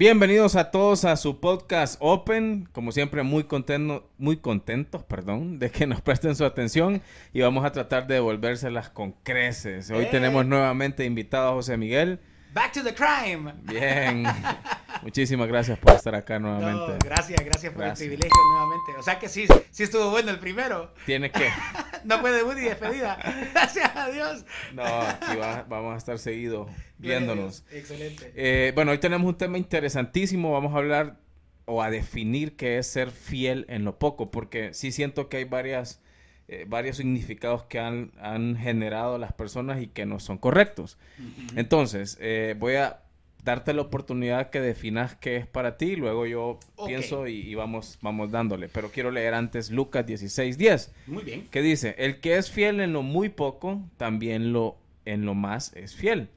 Bienvenidos a todos a su podcast Open. Como siempre, muy contento, muy contentos, perdón, de que nos presten su atención y vamos a tratar de devolvérselas con creces. Hoy Eh. tenemos nuevamente invitado a José Miguel. Back to the crime. Bien. Muchísimas gracias por estar acá No, nuevamente. gracias, gracias por Gracias. el privilegio nuevamente. O sea que sí, sí estuvo bueno el primero. Tiene que. No fue debut ni despedida. Gracias a Dios. No, aquí va- vamos a estar seguido viéndonos. Excelente. Eh, bueno, hoy tenemos un tema interesantísimo. Vamos a hablar o a definir qué es ser fiel en lo poco, porque sí siento que hay varias, eh, varios significados que han, han generado las personas y que no son correctos. Entonces, eh, voy a darte la oportunidad que definas qué es para ti, luego yo pienso y, y vamos, vamos dándole. Pero quiero leer antes Lucas 16, 10 Muy bien. que dice, el que es fiel en lo muy poco, también lo en lo más es fiel.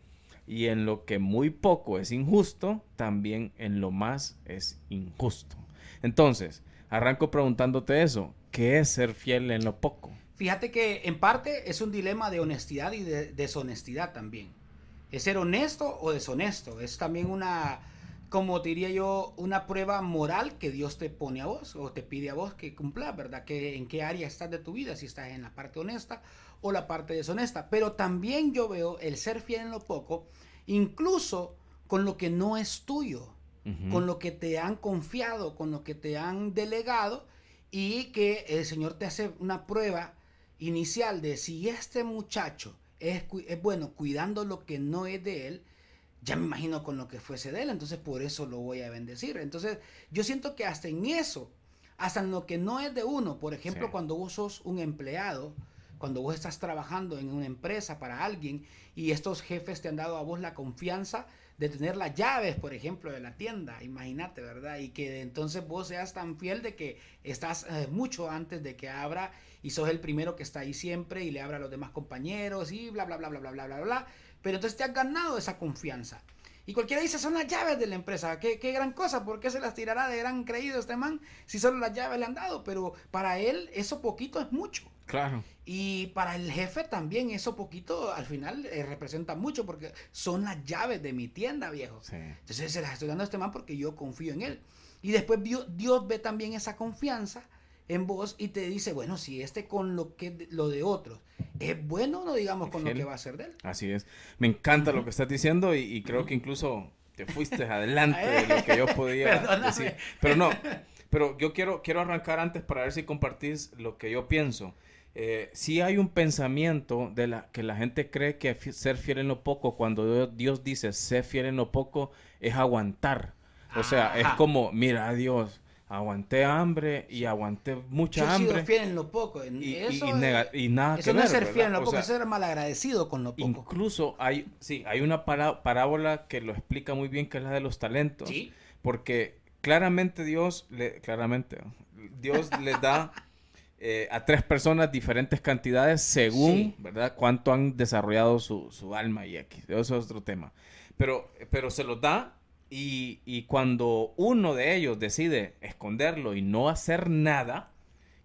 Y en lo que muy poco es injusto, también en lo más es injusto. Entonces, arranco preguntándote eso, ¿qué es ser fiel en lo poco? Fíjate que en parte es un dilema de honestidad y de deshonestidad también. Es ser honesto o deshonesto. Es también una, como diría yo, una prueba moral que Dios te pone a vos o te pide a vos que cumplas, ¿verdad? Que en qué área estás de tu vida, si estás en la parte honesta o la parte deshonesta. Pero también yo veo el ser fiel en lo poco, incluso con lo que no es tuyo con lo que te han confiado, con lo que te han delegado y que el Señor te hace una prueba inicial de si este muchacho es, es bueno cuidando lo que no es de él, ya me imagino con lo que fuese de él, entonces por eso lo voy a bendecir. Entonces yo siento que hasta en eso, hasta en lo que no es de uno, por ejemplo, Sí. cuando vos sos un empleado, cuando vos estás trabajando en una empresa para alguien y estos jefes te han dado a vos la confianza de tener las llaves, por ejemplo, de la tienda, imagínate, ¿verdad? Y que entonces vos seas tan fiel de que estás eh, mucho antes de que abra y sos el primero que está ahí siempre y le abra a los demás compañeros y bla, bla, bla, bla, bla, bla, bla, bla. Pero entonces te has ganado esa confianza. Y cualquiera dice, son las llaves de la empresa. Qué, qué gran cosa, ¿por qué se las tirará de gran creído este man si solo las llaves le han dado? Pero para él eso poquito es mucho. Claro. Y para el jefe también eso poquito al final eh, representa mucho porque son las llaves de mi tienda, viejo. Sí. Entonces se las estoy dando a este man porque yo confío en él. Y después vio- Dios ve también esa confianza en vos y te dice, bueno, si este con lo que lo de otros es bueno, no digamos con lo que va a ser de él. Así es. Me encanta lo que estás diciendo y, y creo que incluso te fuiste adelante de lo que yo podía Perdóname. decir. Pero no, pero yo quiero, quiero arrancar antes para ver si compartís lo que yo pienso. Eh, sí hay un pensamiento de la que la gente cree que ser fiel en lo poco, cuando Dios- dice ser fiel en lo poco, es aguantar. O sea, es Ajá. como, mira, Dios, aguanté hambre y aguanté mucha Yo hambre. fiel en lo poco. Y, eso y es- nada eso que no es ver, ser fiel en lo O poco, sea, es ser malagradecido con lo poco. Incluso hay, sí, hay una pará- parábola que lo explica muy bien, que es la de los talentos. Sí. Porque claramente Dios, le, claramente, Dios les da eh, a tres personas diferentes cantidades según, Sí. ¿verdad? Cuánto han desarrollado su, su alma y aquí. Eso es otro tema. Pero, pero se los da y, y cuando uno de ellos decide esconderlo y no hacer nada,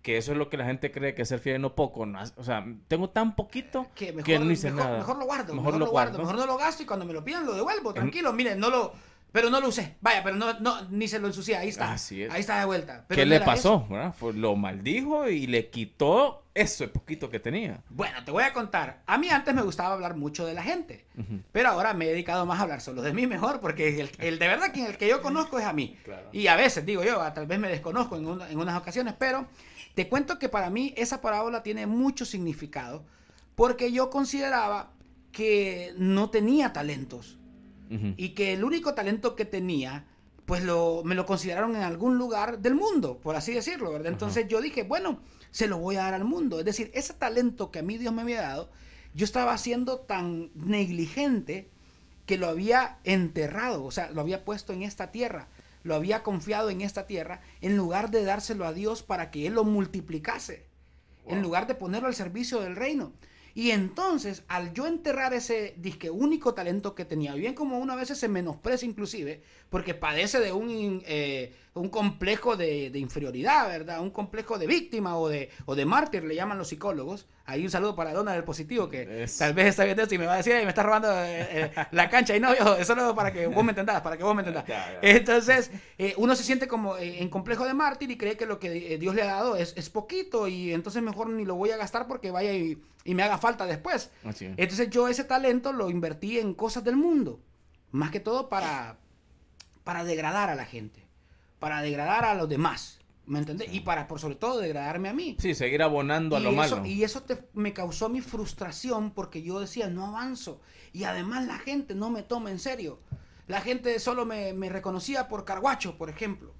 que eso es lo que la gente cree que es ser fiel en lo poco, no o sea, tengo tan poquito que mejor, que no hice mejor, nada. mejor lo guardo, Mejor mejor, lo lo guardo, guardo. mejor no lo gasto y cuando me lo pidan lo devuelvo, tranquilo, miren, no lo, pero no lo usé, vaya, pero no, no, ni se lo ensucié, ahí está, Así es. ahí está de vuelta. Pero ¿Qué no le pasó? lo maldijo y le quitó eso poquito que tenía. Bueno, te voy a contar, a mí antes me gustaba hablar mucho de la gente, pero ahora me he dedicado más a hablar solo de mí mejor, porque el, el de verdad que el que yo conozco es a mí. Claro. Y a veces, digo yo, a- tal vez me desconozco en, en unas ocasiones, pero te cuento que para mí esa parábola tiene mucho significado, porque yo consideraba que no tenía talentos. Y que el único talento que tenía, pues lo, me lo consideraron en algún lugar del mundo, por así decirlo, ¿verdad? Entonces yo dije, bueno, se lo voy a dar al mundo. Es decir, ese talento que a mí Dios me había dado, yo estaba siendo tan negligente que lo había enterrado, o sea, lo había puesto en esta tierra, lo había confiado en esta tierra, en lugar de dárselo a Dios para que Él lo multiplicase, en lugar de ponerlo al servicio del reino. Y entonces, al yo enterrar ese disque único talento que tenía, bien como uno a veces se menosprecia inclusive, porque padece de un, eh, un complejo de, inferioridad, ¿verdad? Un complejo de víctima o de, o de mártir, le llaman los psicólogos. Ahí un saludo para Dona del Positivo, que tal vez está viendo esto y me va a decir, me está robando eh, eh, la cancha. Y no, yo, eso es para que vos me entendas, para que vos me entendas. Entonces, eh, uno se siente como en complejo de mártir y cree que lo que Dios le ha dado es, es poquito y entonces mejor ni lo voy a gastar porque vaya y, y me haga falta después. Entonces yo ese talento lo invertí en cosas del mundo, más que todo para, para degradar a la gente, para degradar a los demás. ¿Me entiendes? Y para, por sobre todo, degradarme a mí. Sí, seguir abonando a lo malo. Y eso me causó mi frustración porque yo decía, no avanzo. Y además la gente no me toma en serio. La gente solo me, reconocía por Carguacho, por ejemplo.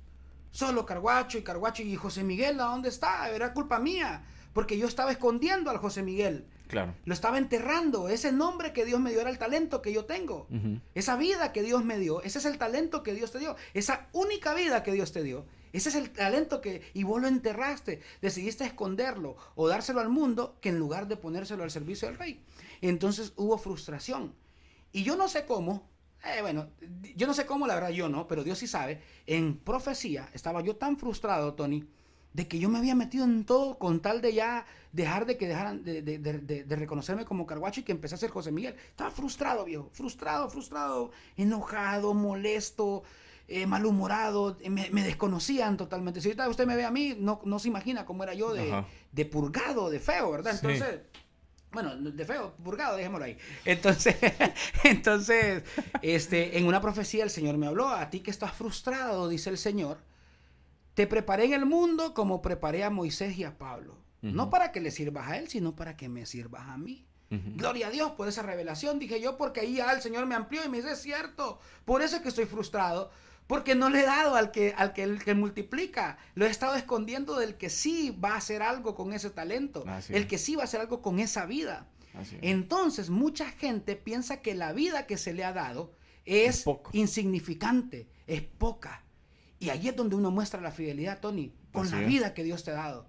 Solo Carguacho y Carguacho y José Miguel, ¿a dónde está? Era culpa mía. Porque yo estaba escondiendo al José Miguel. Claro. Lo estaba enterrando. Ese nombre que Dios me dio era el talento que yo tengo. Esa vida que Dios me dio. Ese es el talento que Dios te dio. Esa única vida que Dios te dio ese es el talento que, y vos lo enterraste, decidiste esconderlo o dárselo al mundo que en lugar de ponérselo al servicio del rey. Entonces hubo frustración. Y yo no sé cómo, eh, bueno, yo no sé cómo, la verdad yo no, pero Dios sí sabe, en profecía estaba yo tan frustrado, Tony, de que yo me había metido en todo con tal de ya dejar de que dejaran de, de, de, de reconocerme como carguacho y que empecé a ser José Miguel. Estaba frustrado, viejo, frustrado, frustrado, enojado, molesto, eh, malhumorado, eh, me, desconocían totalmente. Si ahorita usted me ve a mí, no, no se imagina cómo era yo de, de purgado, de feo, ¿verdad? Entonces... Bueno, de feo, purgado, dejémoslo ahí. Entonces, entonces, este, en una profecía el Señor me habló, a ti que estás frustrado, dice el Señor, te preparé en el mundo como preparé a Moisés y a Pablo. No para que le sirvas a él, sino para que me sirvas a mí. Gloria a Dios por esa revelación, dije yo, porque ahí ya el Señor me amplió y me dice, es cierto, por eso es que estoy frustrado, porque no le he dado al que, al que, el que multiplica. Lo he estado escondiendo del que sí va a hacer algo con ese talento. el que sí va a hacer algo con esa vida. Entonces, mucha gente piensa que la vida que se le ha dado es, insignificante, es poca. Y ahí es donde uno muestra la fidelidad, Tony, con la vida que Dios te ha dado.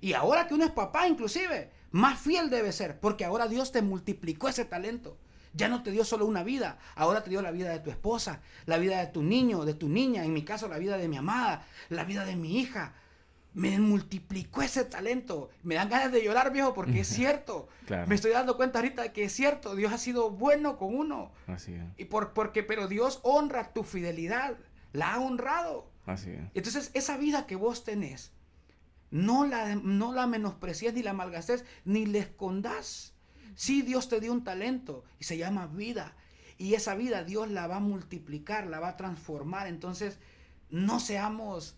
Y ahora que uno es papá, inclusive, más fiel debe ser, porque ahora Dios te multiplicó ese talento. Ya no te dio solo una vida, ahora te dio la vida de tu esposa, la vida de tu niño, de tu niña, en mi caso la vida de mi amada, la vida de mi hija. Me multiplicó ese talento. Me dan ganas de llorar, viejo, porque es cierto. Me estoy dando cuenta ahorita de que es cierto. Dios ha sido bueno con uno. Así es. Y por, porque, pero Dios honra tu fidelidad. La ha honrado. Así es. Entonces, esa vida que vos tenés, no la, no la menosprecies ni la malgastes, ni le escondas. Sí, Dios te dio un talento y se llama vida. Y esa vida Dios la va a multiplicar, la va a transformar. Entonces, no seamos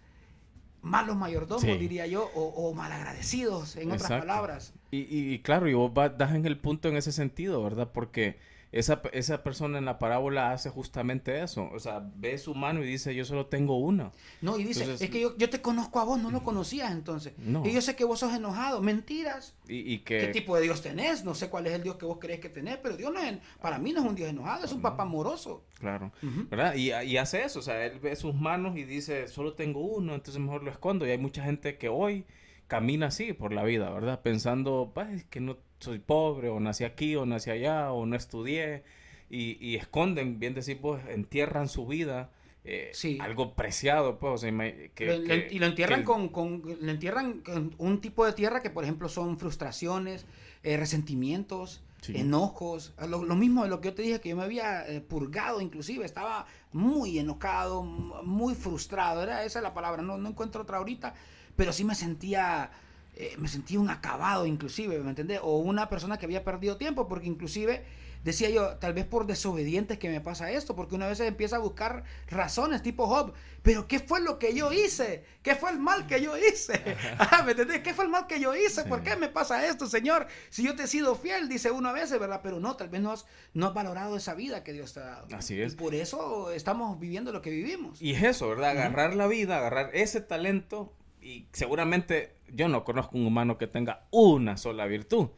malos mayordomos, diría yo, o, malagradecidos, en otras palabras. Y, claro, y vos das en el punto en ese sentido, ¿verdad? Porque esa, esa persona en la parábola hace justamente eso. O sea, ve su mano y dice, yo solo tengo una. No, y dice, es que yo, yo, te conozco a vos, no lo conocías entonces. Y yo sé que vos sos enojado. Mentiras. ¿Y, que... ¿Qué tipo de Dios tenés? No sé cuál es el Dios que vos crees que tenés, pero Dios no es, para mí no es un Dios enojado, es un papá amoroso. Claro, ¿verdad? Y, y, hace eso, o sea, él ve sus manos y dice, solo tengo uno, entonces mejor lo escondo. Y hay mucha gente que hoy camina así por la vida, ¿verdad? Pensando, pues, que no soy pobre, o nací aquí, o nací allá, o no estudié, y, esconden, bien decir, pues, entierran su vida. Eh, algo preciado, pues, y lo entierran con, con, lo entierran con un tipo de tierra que, por ejemplo, son frustraciones, eh, resentimientos, enojos, lo, mismo de lo que yo te dije, que yo me había eh, purgado, inclusive, estaba muy enojado, muy frustrado, era esa la palabra, no, no encuentro otra ahorita, pero sí me sentía eh, me sentía un acabado inclusive, ¿me entendés? O una persona que había perdido tiempo, porque inclusive decía yo, tal vez por desobedientes que me pasa esto, porque una vez empieza a buscar razones tipo Job, pero ¿qué fue lo que yo hice? ¿Qué fue el mal que yo hice? Ah, ¿Me entendés? ¿Qué fue el mal que yo hice? ¿Por qué me pasa esto, Señor? Si yo te he sido fiel, dice uno a veces, ¿verdad? Pero no, tal vez no has, no has valorado esa vida que Dios te ha dado. Así es. Y por eso estamos viviendo lo que vivimos. Y es eso, ¿verdad? Agarrar la vida, agarrar ese talento y seguramente yo no conozco un humano que tenga una sola virtud.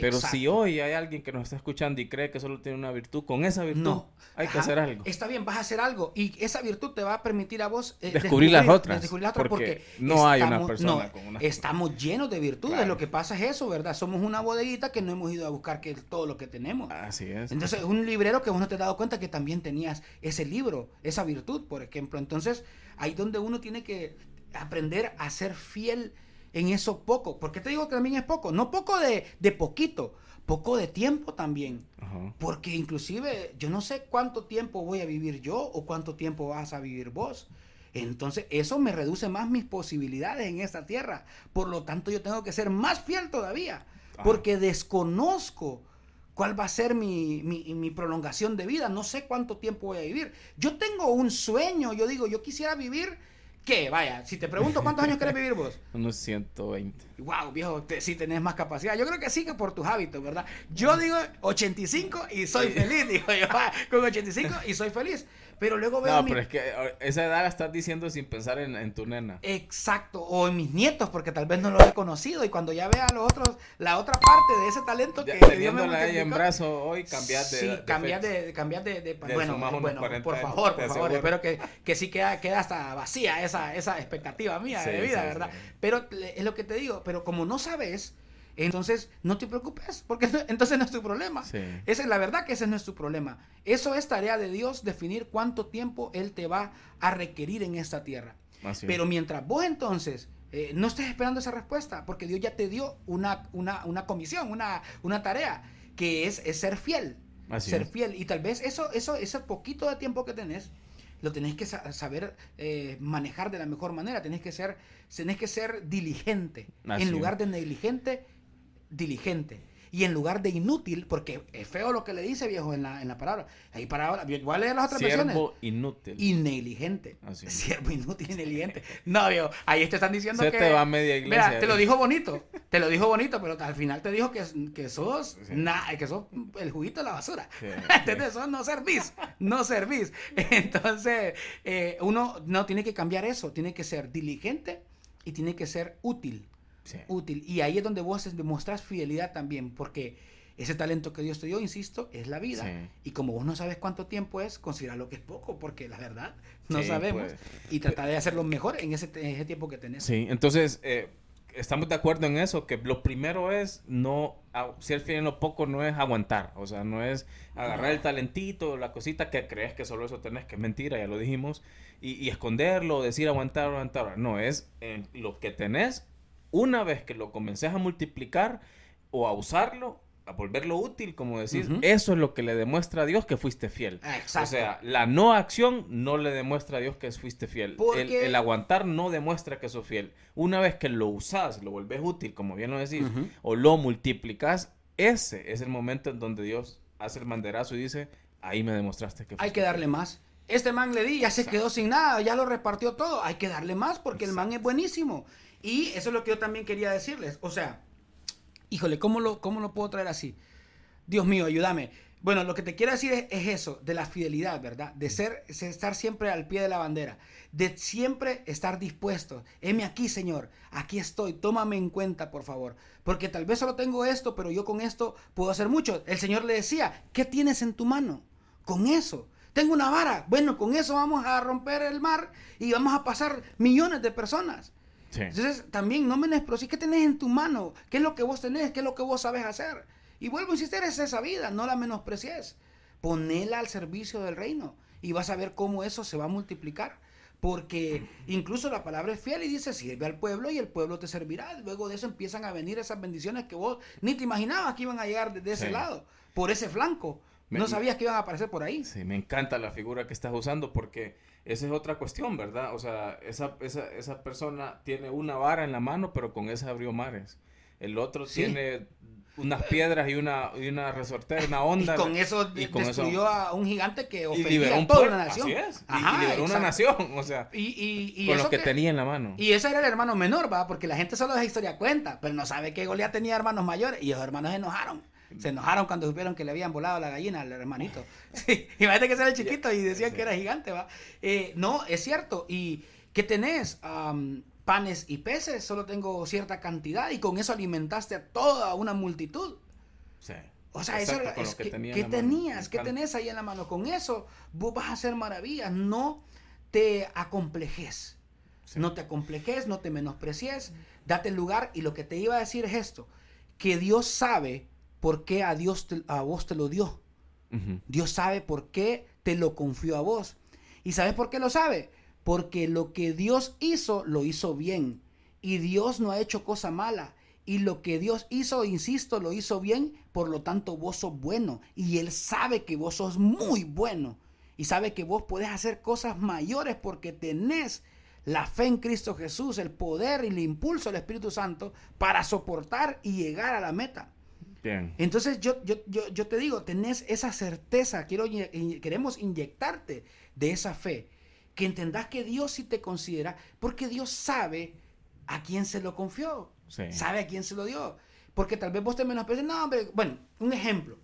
Pero si hoy hay alguien que nos está escuchando y cree que solo tiene una virtud, con esa virtud hay que hacer algo. Está bien, vas a hacer algo y esa virtud te va a permitir a vos eh, descubrir, las otras. Descubrir las otras porque, no hay una persona con una. Estamos llenos de virtudes. Lo que pasa es eso, ¿verdad? Somos una bodeguita que no hemos ido a buscar que todo lo que tenemos. Así es. Entonces, un librero que vos no te has dado cuenta que también tenías ese libro, esa virtud, por ejemplo. Entonces, ahí donde uno tiene que aprender a ser fiel en eso poco. ¿Por qué te digo que también es poco? No poco de, de poquito, poco de tiempo también. Porque inclusive yo no sé cuánto tiempo voy a vivir yo o cuánto tiempo vas a vivir vos. Entonces eso me reduce más mis posibilidades en esta tierra. Por lo tanto yo tengo que ser más fiel todavía. Porque desconozco cuál va a ser mi, mi, mi, prolongación de vida. No sé cuánto tiempo voy a vivir. Yo tengo un sueño. Yo digo, yo quisiera vivir ¿Qué? Vaya, si te pregunto cuántos años querés vivir vos. Unos 120. Wow, viejo, sí tenés más capacidad. Yo creo que sí que por tus hábitos, ¿verdad? Yo digo 85 y soy feliz, digo yo, con 85 y soy feliz. Pero luego veo. No, pero es que esa edad la estás diciendo sin pensar en, tu nena. Exacto, o en mis nietos, porque tal vez no los he conocido. Y cuando ya vea a los otros, la otra parte de ese talento que. Teniéndola ahí en brazo hoy, cambiar de. Sí, cambiar de, cambiar de. bueno, bueno por favor, por favor. Espero que, que sí queda, queda hasta vacía esa, esa expectativa mía de vida, ¿verdad? Pero es lo que te digo, pero como no sabes entonces, no te preocupes, porque entonces no es tu problema. Esa es la verdad que ese no es tu problema. Eso es tarea de Dios, definir cuánto tiempo Él te va a requerir en esta tierra. Pero mientras vos entonces eh, no estés esperando esa respuesta, porque Dios ya te dio una, una, comisión, una, una tarea, que es, ser fiel. ser fiel. Y tal vez eso, eso, ese poquito de tiempo que tenés, lo tenés que saber eh, manejar de la mejor manera. Tenés que ser, tenés que ser diligente. en lugar de negligente, diligente. Y en lugar de inútil, porque es feo lo que le dice viejo en la, en la palabra. Ahí para voy a leer las otras Siervo inútil. Y negligente. Siervo inútil y negligente. No, viejo, ahí te están diciendo Se que. te va media iglesia. Mira, te lo dijo bonito. Te lo dijo bonito, pero al final te dijo que, que sos que sos el juguito de la basura. Entonces, Sos no servís. No servís. Entonces, eh, uno no tiene que cambiar eso. Tiene que ser diligente y tiene que ser útil útil. Y ahí es donde vos demostrás fidelidad también, porque ese talento que Dios te dio, insisto, es la vida. Y como vos no sabes cuánto tiempo es, considera lo que es poco, porque la verdad no sabemos. Pues. y trata de hacerlo mejor en ese, tiempo que tenés. Sí, entonces eh, estamos de acuerdo en eso, que lo primero es no, ser fiel en lo poco no es aguantar, o sea, no es agarrar el talentito, la cosita que crees que solo eso tenés, que es mentira, ya lo dijimos, y, y esconderlo, decir aguantar, aguantar. No, es en lo que tenés una vez que lo comences a multiplicar o a usarlo, a volverlo útil, como decís, eso es lo que le demuestra a Dios que fuiste fiel. O sea, la no acción no le demuestra a Dios que fuiste fiel. El, aguantar no demuestra que sos fiel. Una vez que lo usás, lo volvés útil, como bien lo decís, o lo multiplicas, ese es el momento en donde Dios hace el banderazo y dice, ahí me demostraste que fuiste Hay que darle más. Este man le di, ya se quedó sin nada, ya lo repartió todo. Hay que darle más porque el man es buenísimo. Y eso es lo que yo también quería decirles. O sea, híjole, ¿cómo lo, cómo lo puedo traer así? Dios mío, ayúdame. Bueno, lo que te quiero decir es, eso, de la fidelidad, ¿verdad? De ser, estar siempre al pie de la bandera, de siempre estar dispuesto. Heme aquí, Señor, aquí estoy, tómame en cuenta, por favor. Porque tal vez solo tengo esto, pero yo con esto puedo hacer mucho. El Señor le decía, ¿qué tienes en tu mano? Con eso. Tengo una vara. Bueno, con eso vamos a romper el mar y vamos a pasar millones de personas. Entonces, también no menosprecies qué tenés en tu mano, qué es lo que vos tenés, qué es lo que vos sabes hacer. Y vuelvo a insistir, es esa vida, no la menosprecies. Ponela al servicio del reino y vas a ver cómo eso se va a multiplicar. Porque incluso la palabra es fiel y dice, sirve al pueblo y el pueblo te servirá. Luego de eso empiezan a venir esas bendiciones que vos ni te imaginabas que iban a llegar de, ese lado, por ese flanco. No sabías que iban a aparecer por ahí. Sí, me encanta la figura que estás usando porque esa es otra cuestión, ¿verdad? O sea, esa, esa, esa persona tiene una vara en la mano, pero con esa abrió mares. El otro tiene unas piedras y una, y una resortera, una onda. Y con eso y destruyó a un gigante que ofendía a toda una nación. Así es. y, liberó una nación, o sea, y, con lo que, tenía en la mano. Y ese era el hermano menor, ¿va? Porque la gente solo esa historia cuenta, pero no sabe que Goliat tenía hermanos mayores y los hermanos se enojaron. Se enojaron cuando supieron que le habían volado la gallina al hermanito. Sí, imagínate que era el chiquito y decían que era gigante, ¿va? Eh, no, es cierto. ¿Y qué tenés? panes y peces, solo tengo cierta cantidad y con eso alimentaste a toda una multitud. Sí. O sea, eso es que, ¿qué tenías? ¿Qué tenés ahí en la mano? Con eso vos vas a hacer maravillas. No te acomplejes. No te acomplejes, no te menosprecies. Date lugar. Y lo que te iba a decir es esto. Que Dios sabe por qué a, Dios a vos te lo dio. Dios sabe por qué te lo confió a vos. ¿Y sabes por qué lo sabe? Porque lo que Dios hizo, lo hizo bien. Y Dios no ha hecho cosa mala. Y lo que Dios hizo, insisto, lo hizo bien, por lo tanto vos sos bueno. Y Él sabe que vos sos muy bueno. Y sabe que vos podés hacer cosas mayores porque tenés la fe en Cristo Jesús, el poder y el impulso del Espíritu Santo para soportar y llegar a la meta. Bien. Entonces yo, yo, yo, te digo, tenés esa certeza, quiero, queremos inyectarte de esa fe, que entendás que Dios sí te considera, porque Dios sabe a quién se lo confió. Sabe a quién se lo dio. Porque tal vez vos te menosprecies. No, hombre, bueno, un ejemplo.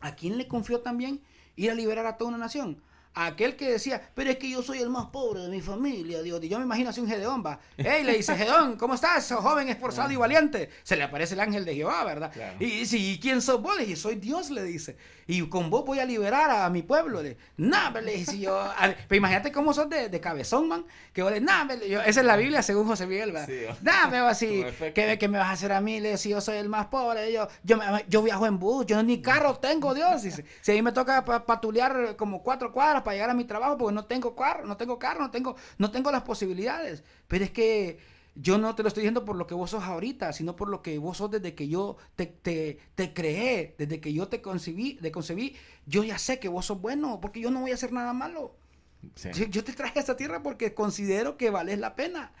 ¿A quién le confió también ir a liberar a toda una nación? Aquel que decía, pero es que yo soy el más pobre de mi familia, Dios. Y yo me imagino así un Gedeón, va. Hey, le dice, Gedeón, ¿cómo estás, joven esforzado y valiente? Se le aparece el ángel de Jehová, ¿verdad? Y dice, ¿y quién sos vos? Le dice, soy Dios, le dice. Y con vos voy a liberar a, mi pueblo. Le nah, le dice yo. pero imagínate cómo sos de, de, cabezón, man. Que vos le, nah, yo, esa es la Biblia según José Miguel, ¿verdad? Sí, nah, me va así, ¿qué, ¿qué, me vas a hacer a mí? Le dice, yo soy el más pobre. Yo, yo, yo viajo en bus, yo ni carro tengo, Dios. Dice, si a mí me toca patulear como cuatro cuadras para llegar a mi trabajo, porque no tengo carro, no tengo carro, no tengo, no tengo las posibilidades. Pero es que yo no te lo estoy diciendo por lo que vos sos ahorita, sino por lo que vos sos desde que yo te, te, te creé, desde que yo te concebí, te concebí, yo ya sé que vos sos bueno, porque yo no voy a hacer nada malo. Yo, te traje a esta tierra porque considero que vales la pena.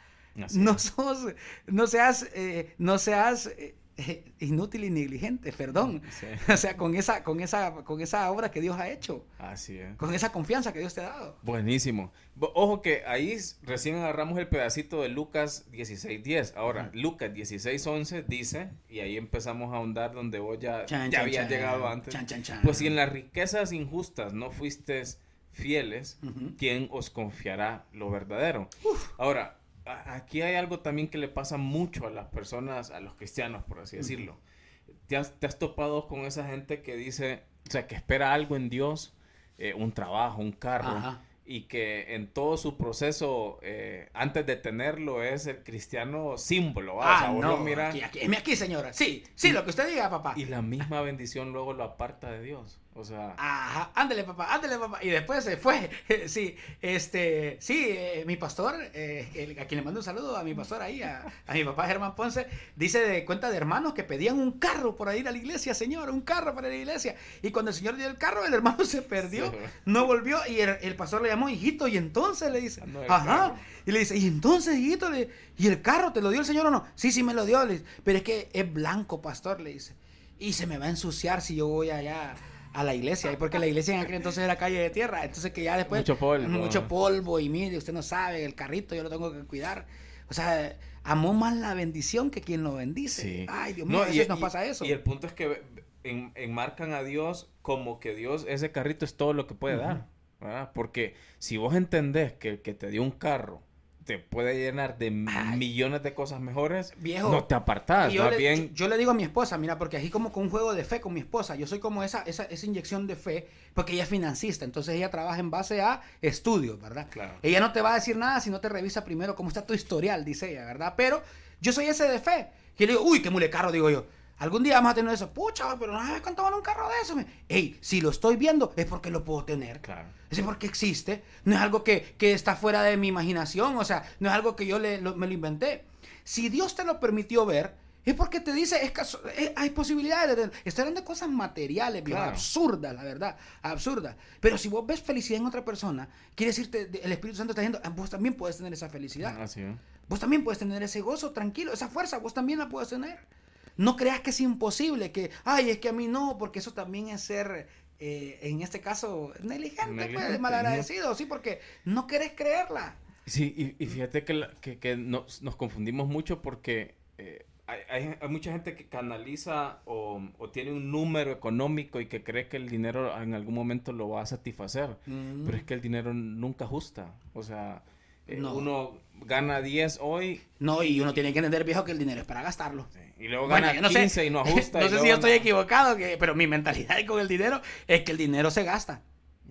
no sos, no seas, eh, no seas eh, inútil y negligente, perdón. O sea, con esa, con esa, con esa obra que Dios ha hecho. Así es. Con esa confianza que Dios te ha dado. Buenísimo. Ojo que ahí recién agarramos el pedacito de Lucas 16.10. Ahora, Lucas 16.11 dice, y ahí empezamos a ahondar donde vos ya, ya habías llegado antes. pues si en las riquezas injustas no fuiste fieles, ¿quién os confiará lo verdadero? Ahora, aquí hay algo también que le pasa mucho a las personas, a los cristianos, por así decirlo. ¿Te has, topado con esa gente que dice, o sea, que espera algo en Dios, eh, un trabajo, un carro, y que en todo su proceso, eh, antes de tenerlo, es el cristiano símbolo. Ah, no, mira... aquí, aquí, aquí, señora. Sí, sí, lo que usted diga, papá. Y la misma bendición luego lo aparta de Dios. O sea. Ajá, ándale, papá, ándale, papá. Y después se fue. sí, este, sí, eh, mi pastor, eh, a quien le mando un saludo, a mi pastor ahí, a, mi papá Germán Ponce, dice de cuenta de hermanos que pedían un carro para ir a la iglesia, señor, un carro para ir a la iglesia. Y cuando el señor dio el carro, el hermano se perdió, no volvió. Y el, pastor le llamó, hijito, y entonces le dice, ajá. Y le dice, y entonces, hijito, ¿y el carro te lo dio el señor o no? Sí, sí, me lo dio. pero es que es blanco, pastor, le dice. Y se me va a ensuciar si yo voy allá a la iglesia, y porque la iglesia en aquel entonces era calle de tierra, entonces que ya después mucho polvo, mucho polvo y mire, usted no sabe, el carrito yo lo tengo que cuidar. O sea, amó más la bendición que quien lo bendice. Ay, Dios mío, a veces nos pasa eso. Y el punto es que enmarcan a Dios como que Dios, ese carrito es todo lo que puede dar. Porque si vos entendés que el que te dio un carro te puede llenar de millones de cosas mejores, viejo, no te apartas. Yo, le, bien... yo, le digo a mi esposa, mira, porque así como con un juego de fe con mi esposa, yo soy como esa, esa, esa inyección de fe, porque ella es financista, entonces ella trabaja en base a estudios, ¿verdad? Claro. Ella no te va a decir nada si no te revisa primero cómo está tu historial, dice ella, ¿verdad? Pero yo soy ese de fe. Que le digo, uy, qué mule carro, digo yo. Algún día vamos a tener eso. Pucha, pero no sabes cuánto vale un carro de eso. Ey, si lo estoy viendo es porque lo puedo tener. Claro. Es porque existe. No es algo que, está fuera de mi imaginación. O sea, no es algo que yo me lo inventé. Si Dios te lo permitió ver, es porque te dice, es, hay posibilidades. De, estoy hablando de cosas materiales, absurdas, la verdad, absurdas. Pero si vos ves felicidad en otra persona, quiere decirte, el Espíritu Santo está diciendo, ah, vos también puedes tener esa felicidad. Así Vos también puedes tener ese gozo, tranquilo, esa fuerza, vos también la puedes tener. No creas que es imposible, que, ay, es que a mí no, porque eso también es ser, eh, en este caso, negligente, pues, malagradecido, sí, porque no querés creerla. Sí, y, fíjate que, que, nos, confundimos mucho porque eh, hay, mucha gente que canaliza o, tiene un número económico y que cree que el dinero en algún momento lo va a satisfacer, mm. pero es que el dinero nunca ajusta, o sea eh, uno gana 10 hoy. No, y uno tiene que entender, viejo, que el dinero es para gastarlo. Y luego gana no 15 y no ajusta. no sé si yo estoy equivocado, que, pero mi mentalidad con el dinero es que el dinero se gasta.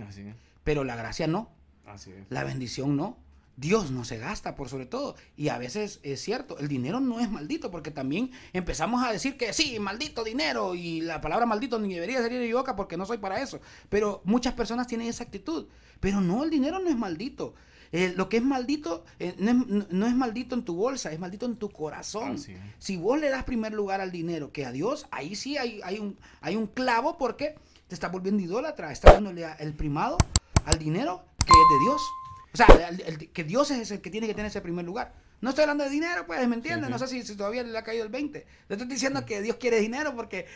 Así es. Pero la gracia no. Así es. La bendición no. Dios no se gasta, por sobre todo. Y a veces es cierto, el dinero no es maldito, porque también empezamos a decir que sí, maldito dinero, y la palabra maldito ni debería salir de mi boca porque no soy para eso. Pero muchas personas tienen esa actitud. Pero no, el dinero no es maldito. Eh, lo que es maldito eh, no, es, maldito en tu bolsa, es maldito en tu corazón. Si vos le das primer lugar al dinero que a Dios, ahí sí hay, hay, un, hay un clavo porque te está volviendo idólatra, está dándole el primado al dinero que es de Dios. O sea, que Dios es el que tiene que tener ese primer lugar. No estoy hablando de dinero, pues, ¿me entiendes? No sé si, todavía le ha caído el 20. Le estoy diciendo que Dios quiere dinero porque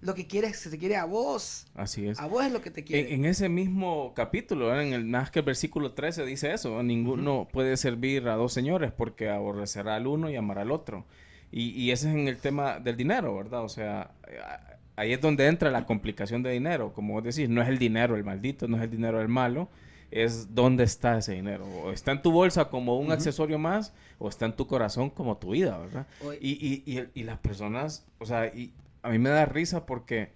lo que quiere se te quiere a vos. Así es. A vos es lo que te quiere. En, ese mismo capítulo, en el más que el versículo 13 dice eso, ninguno puede servir a dos señores porque aborrecerá al uno y amará al otro. Y, y ese es en el tema del dinero, ¿verdad? O sea, ahí es donde entra la complicación de dinero. Como vos decís, no es el dinero el maldito, no es el dinero el malo, es dónde está ese dinero. O está en tu bolsa como un accesorio más, o está en tu corazón como tu vida, ¿verdad? Y, y, y, y, las personas, o sea, y a mí me da risa porque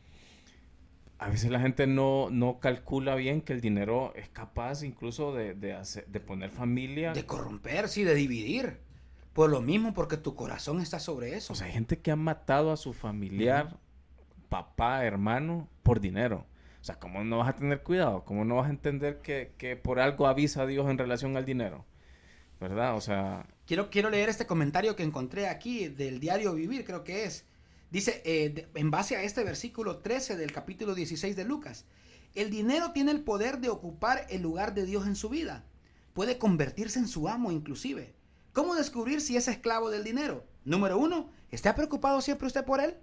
a veces la gente no, no calcula bien que el dinero es capaz incluso de, de, hacer, de poner familia. De corromperse y de dividir. Por lo mismo, porque tu corazón está sobre eso. O sea, hay gente que ha matado a su familiar, papá, hermano, por dinero. O sea, ¿cómo no vas a tener cuidado? ¿Cómo no vas a entender que, que por algo avisa a Dios en relación al dinero? ¿Verdad? O sea... Quiero, quiero leer este comentario que encontré aquí del diario Vivir, creo que es. Dice, eh, en base a este versículo 13 del capítulo 16 de Lucas, el dinero tiene el poder de ocupar el lugar de Dios en su vida. Puede convertirse en su amo inclusive. ¿Cómo descubrir si es esclavo del dinero? Número uno, ¿está preocupado siempre usted por él?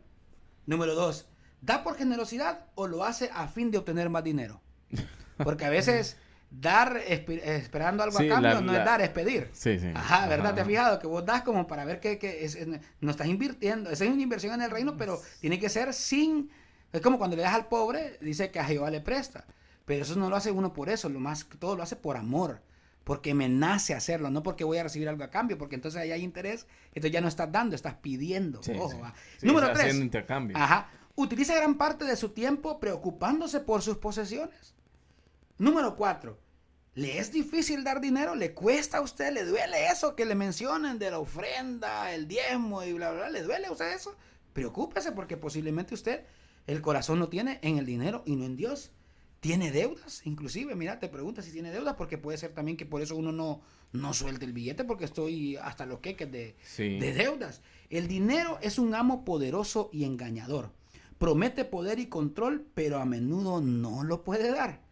Número dos, ¿Da por generosidad o lo hace a fin de obtener más dinero? Porque a veces dar esperando algo a cambio no es dar, es pedir. Sí, sí. Ajá, ¿verdad? ¿Te has fijado? Que vos das como para ver que, es, no estás invirtiendo. Esa es una inversión en el reino, pero tiene que ser sin... Es como cuando le das al pobre, dice que a Jehová le presta. Pero eso no lo hace uno por eso, lo más todo lo hace por amor. Porque me nace hacerlo, no porque voy a recibir algo a cambio, porque entonces ahí hay interés, entonces ya no estás dando, estás pidiendo. Ojo, Número tres. Haciendo intercambio. Ajá utiliza gran parte de su tiempo preocupándose por sus posesiones. Número cuatro, ¿le es difícil dar dinero? ¿Le cuesta a usted? ¿Le duele eso que le mencionen de la ofrenda, el diezmo y bla, bla, bla? ¿Le duele a usted eso? Preocúpese porque posiblemente usted el corazón no tiene en el dinero y no en Dios. Tiene deudas, inclusive, mira, te pregunta si tiene deudas, porque puede ser también que por eso uno no, no suelte el billete, porque estoy hasta los queques de, de deudas. El dinero es un amo poderoso y engañador. Promete poder y control, pero a menudo no lo puede dar.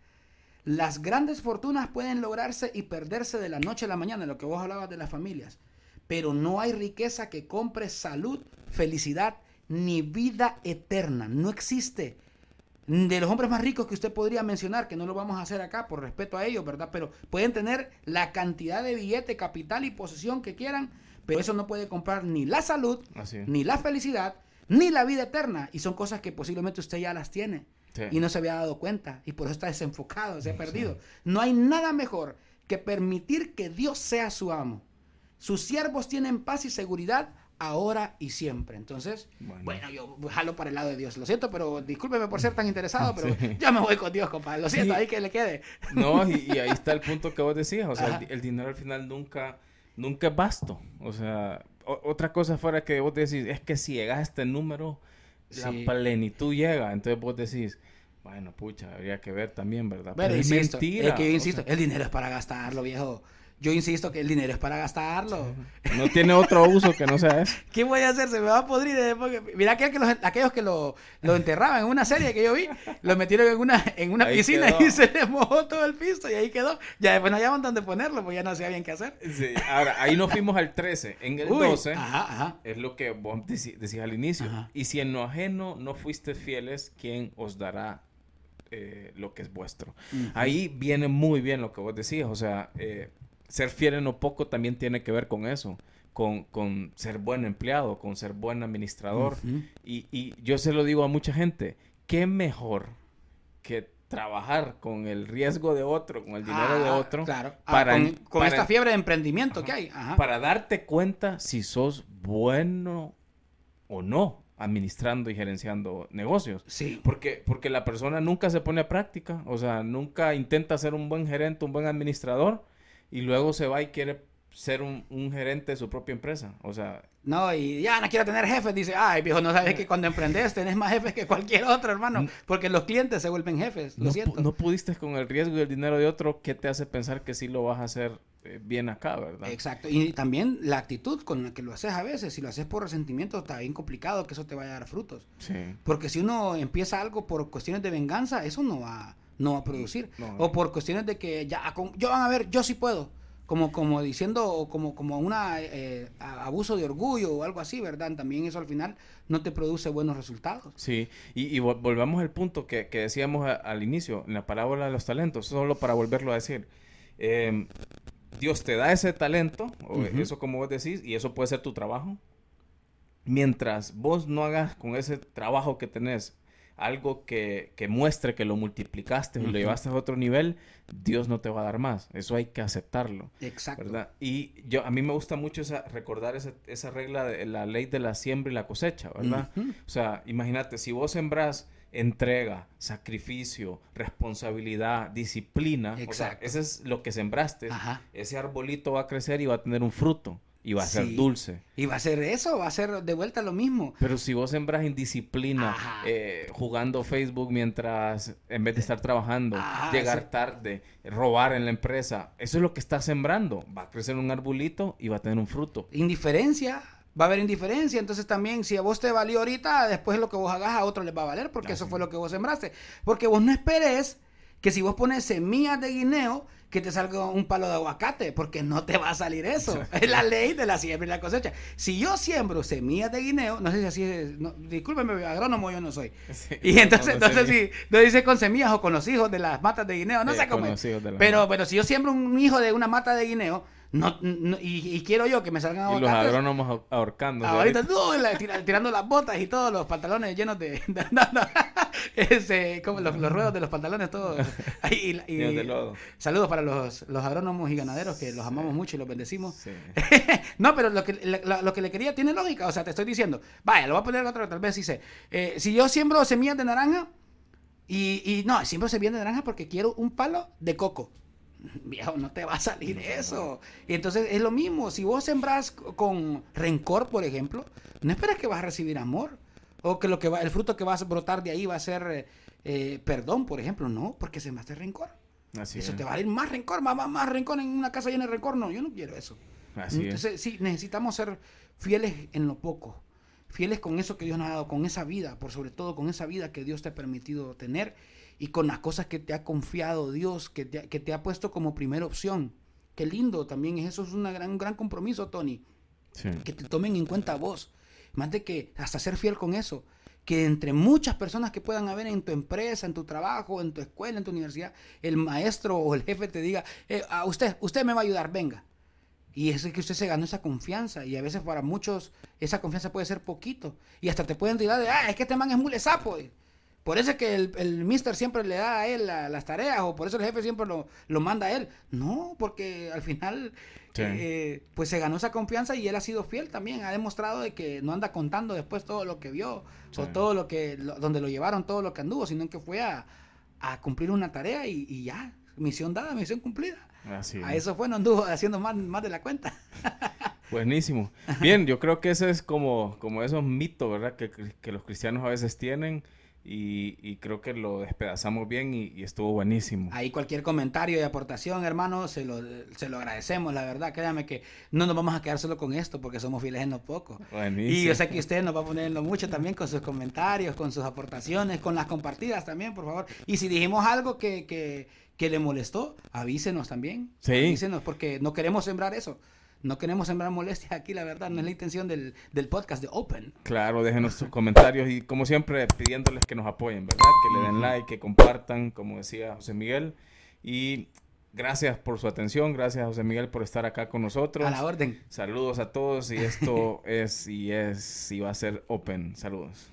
Las grandes fortunas pueden lograrse y perderse de la noche a la mañana, lo que vos hablabas de las familias. Pero no hay riqueza que compre salud, felicidad ni vida eterna. No existe. De los hombres más ricos que usted podría mencionar, que no lo vamos a hacer acá por respeto a ellos, ¿verdad? Pero pueden tener la cantidad de billete, capital y posesión que quieran, pero eso no puede comprar ni la salud, ni la felicidad, ni la vida eterna. Y son cosas que posiblemente usted ya las tiene y no se había dado cuenta y por eso está desenfocado, se ha perdido. No hay nada mejor que permitir que Dios sea su amo. Sus siervos tienen paz y seguridad ahora y siempre. Entonces, bueno. yo jalo para el lado de Dios. Lo siento, pero discúlpeme por ser tan interesado, pero ya me voy con Dios, compadre. Lo siento, ahí que le quede. No, y, ahí está el punto que vos decías. O sea, el, dinero al final nunca, nunca es vasto. O sea, otra cosa fuera que vos decís, es que si llegas a este número, la plenitud llega. Entonces vos decís, bueno, pucha, habría que ver también, ¿verdad? Pero, es mentira. Es que yo insisto, el dinero es para gastarlo, viejo. Yo insisto que el dinero es para gastarlo. No tiene otro uso que no sea eso. ¿Qué voy a hacer? Se me va a podrir. Mira aquel que los, aquellos que lo, lo, enterraban en una serie que yo vi, lo metieron en una, en una piscina y se le mojó todo el piso y ahí quedó. Ya después no hallaban dónde ponerlo, pues ya no sabían qué hacer. Sí, ahora, ahí nos fuimos al 13. En el 12 es lo que vos decías al inicio. Y si en lo ajeno no fuiste fieles, ¿quién os dará eh, lo que es vuestro? Ahí viene muy bien lo que vos decías. O sea, eh, ser fiel en lo poco también tiene que ver con eso, con, con ser buen empleado, con ser buen administrador. y, y, yo se lo digo a mucha gente, qué mejor que trabajar con el riesgo de otro, con el dinero de Ah, otro, Claro. Ah, con, con para- esta fiebre de emprendimiento que hay. Ajá. para darte cuenta si sos bueno o no administrando y gerenciando negocios. Sí. Porque, porque la persona nunca se pone a práctica, o sea, nunca intenta ser un buen gerente, un buen administrador, y luego se va y quiere ser un, un gerente de su propia empresa. O sea, No, y ya no quiero tener jefes. Dice, ay, viejo, no sabes que cuando emprendes tenés más jefes que cualquier otro, hermano. Porque los clientes se vuelven jefes. Lo no, siento. no pudiste con el riesgo y el dinero de otro, ¿qué te hace pensar que sí lo vas a hacer eh, bien acá, verdad? Exacto. Y también la actitud con la que lo haces a veces. Si lo haces por resentimiento, está bien complicado que eso te vaya a dar frutos. Sí. Porque si uno empieza algo por cuestiones de venganza, eso no va, no va a producir. No. O por cuestiones de que ya, yo van a ver, yo sí puedo. Como, como diciendo, como, como una eh, abuso de orgullo o algo así, ¿verdad? También eso al final no te produce buenos resultados. Sí, y, y vol- volvamos al punto que, que decíamos a- al inicio, en la parábola de los talentos, solo para volverlo a decir. Eh, Dios te da ese talento, o eso como vos decís, y eso puede ser tu trabajo. Mientras vos no hagas con ese trabajo que tenés algo que, que muestre que lo multiplicaste o lo Ujú. llevaste a otro nivel, Dios no te va a dar más. Eso hay que aceptarlo. Exacto. ¿verdad? Y yo a mí me gusta mucho esa, recordar esa, esa regla de la ley de la siembra y la cosecha, ¿verdad? O sea, imagínate, si vos sembrás entrega, sacrificio, responsabilidad, disciplina, o sea, Exacto. eso es lo que sembraste, Ajá. ese arbolito va a crecer y va a tener un fruto y va a ser dulce. Y va a ser eso, va a ser de vuelta lo mismo. Pero si vos sembras indisciplina, eh, jugando Facebook mientras, en vez de estar trabajando, Ajá, llegar ese- tarde, robar en la empresa, eso es lo que estás sembrando. Va a crecer un arbolito y va a tener un fruto. Indiferencia, va a haber indiferencia. Entonces también, si a vos te valió ahorita, después lo que vos hagas a otro les va a valer, porque eso Así fue lo que vos sembraste. Porque vos no esperes que si vos pones semillas de guineo, que te salga un palo de aguacate, porque no te va a salir eso. Es la ley de la siembra y la cosecha. Si yo siembro semillas de guineo, no sé si así es, no, discúlpeme, agrónomo yo no soy. Sí, Y entonces, no sé si no dice con semillas o con los hijos de las matas de guineo, no Eh, sé cómo es. de Pero, matas. pero si yo siembro un hijo de una mata de guineo, no, no- y, y quiero yo que me salgan Y los aguacates, agrónomos ahor- ahorcando. Ahorita, no, la- tira- tirando las botas y todos los pantalones llenos de. no, no. Ese, como los, los ruedos de los pantalones, todos. Y, y- de lodo. saludos para los, los agrónomos y ganaderos que los amamos mucho y los bendecimos. No, pero lo que, le- lo, lo que le quería tiene lógica. O sea, te estoy diciendo, vaya, lo voy a poner otra vez, tal vez dice. eh, si yo siembro semillas de naranja y, y no, siembro semillas de naranja porque quiero un palo de coco. Viejo, no te va a salir eso. Y entonces es lo mismo. Si vos sembras c- con rencor, por ejemplo, no esperes que vas a recibir amor. O que, lo que va, el fruto que vas a brotar de ahí va a ser eh, eh, perdón, por ejemplo. No, porque sembraste rencor. Así eso es. te va a ir más rencor, más, más, más rencor en una casa llena de rencor. No, yo no quiero eso. Así es. Entonces, sí, necesitamos ser fieles en lo poco. Fieles con eso que Dios nos ha dado, con esa vida, por sobre todo con esa vida que Dios te ha permitido tener y con las cosas que te ha confiado Dios, que te, ha- que te ha puesto como primera opción. Qué lindo también, eso es una gran, un gran compromiso, Tony Sí. que te tomen en cuenta vos. Más de que hasta ser fiel con eso. Que entre muchas personas que puedan haber en tu empresa, en tu trabajo, en tu escuela, en tu universidad, el maestro o el jefe te diga, eh, a usted, usted me va a ayudar, venga. Y es que usted se ganó esa confianza. Y a veces para muchos esa confianza puede ser poquito. Y hasta te pueden tirar de, ah, es que este man es mule sapo. Por eso es que el, el mister siempre le da a él la- las tareas o por eso el jefe siempre lo, lo manda a él. No, porque al final Sí. eh, pues se ganó esa confianza y él ha sido fiel también. Ha demostrado de que no anda contando después todo lo que vio Sí. o todo lo que, lo- donde lo llevaron, todo lo que anduvo, sino que fue a, a cumplir una tarea y, y ya, misión dada, misión cumplida. Así A es. eso fue, no anduvo haciendo más, más de la cuenta. Buenísimo. Bien, yo creo que ese es como, como esos mitos, ¿verdad? Que, que los cristianos a veces tienen y, y creo que lo despedazamos bien y, y estuvo buenísimo. Ahí cualquier comentario y aportación, hermano, se lo, se lo agradecemos, la verdad. Créame que no nos vamos a quedar solo con esto porque somos fieles en lo poco. Buenísimo. Y yo sé que usted nos va a poner en lo mucho también con sus comentarios, con sus aportaciones, con las compartidas también, por favor. Y si dijimos algo que, que, que le molestó, avísenos también. Sí. Avísenos porque no queremos sembrar eso. No queremos sembrar molestias aquí, la verdad. No es la intención del, del podcast de Open. Claro, déjenos sus comentarios y como siempre pidiéndoles que nos apoyen, ¿verdad? Que le den like, que compartan, como decía José Miguel. Y gracias por su atención, gracias José Miguel por estar acá con nosotros. A la orden. Saludos a todos y esto es y es y va a ser Open. Saludos.